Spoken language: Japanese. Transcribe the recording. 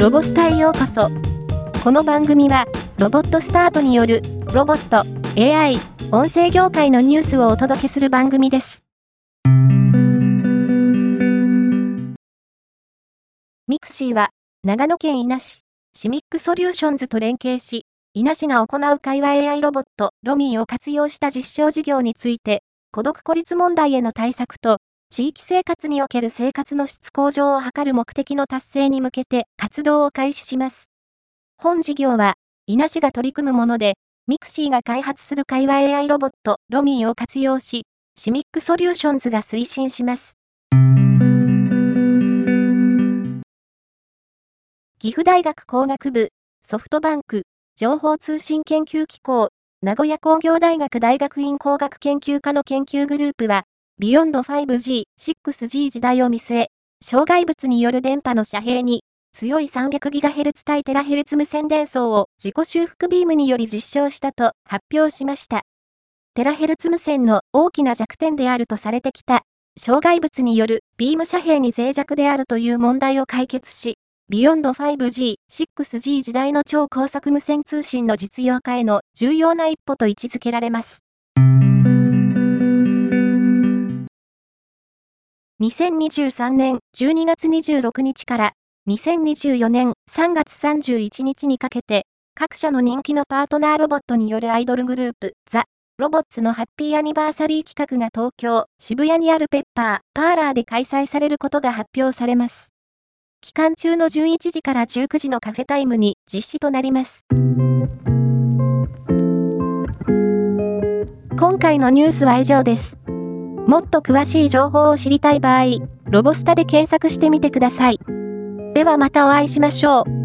ロボスタへようこそ。この番組は、ロボットスタートによる、ロボット、AI、音声業界のニュースをお届けする番組です。ミクシーは、長野県伊那市、シミックソリューションズと連携し、伊那市が行う会話 AI ロボット、ロミーを活用した実証事業について、孤独孤立問題への対策と、地域生活における生活の質向上を図る目的の達成に向けて活動を開始します。本事業は、伊那市が取り組むもので、ミクシーが開発する会話 AI ロボット、ロミーを活用し、シミックソリューションズが推進します。岐阜大学工学部、ソフトバンク、情報通信研究機構、名古屋工業大学大学院工学研究科の研究グループは、Beyond 5G、6G 時代を見据え、障害物による電波の遮蔽に、強い 300GHz 対テラヘルツ無線伝送を自己修復ビームにより実証したと発表しました。テラヘルツ無線の大きな弱点であるとされてきた、障害物によるビーム遮蔽に脆弱であるという問題を解決し、ビヨンド 5G、6G 時代の超高速無線通信の実用化への重要な一歩と位置づけられます。2023年12月26日から2024年3月31日にかけて各社の人気のパートナーロボットによるアイドルグループザ・ロボッツのハッピーアニバーサリー企画が東京、渋谷にあるペッパー、パーラーで開催されることが発表されます。期間中の11時から19時のカフェタイムに実施となります。今回のニュースは以上です。もっと詳しい情報を知りたい場合、ロボスタで検索してみてください。ではまたお会いしましょう。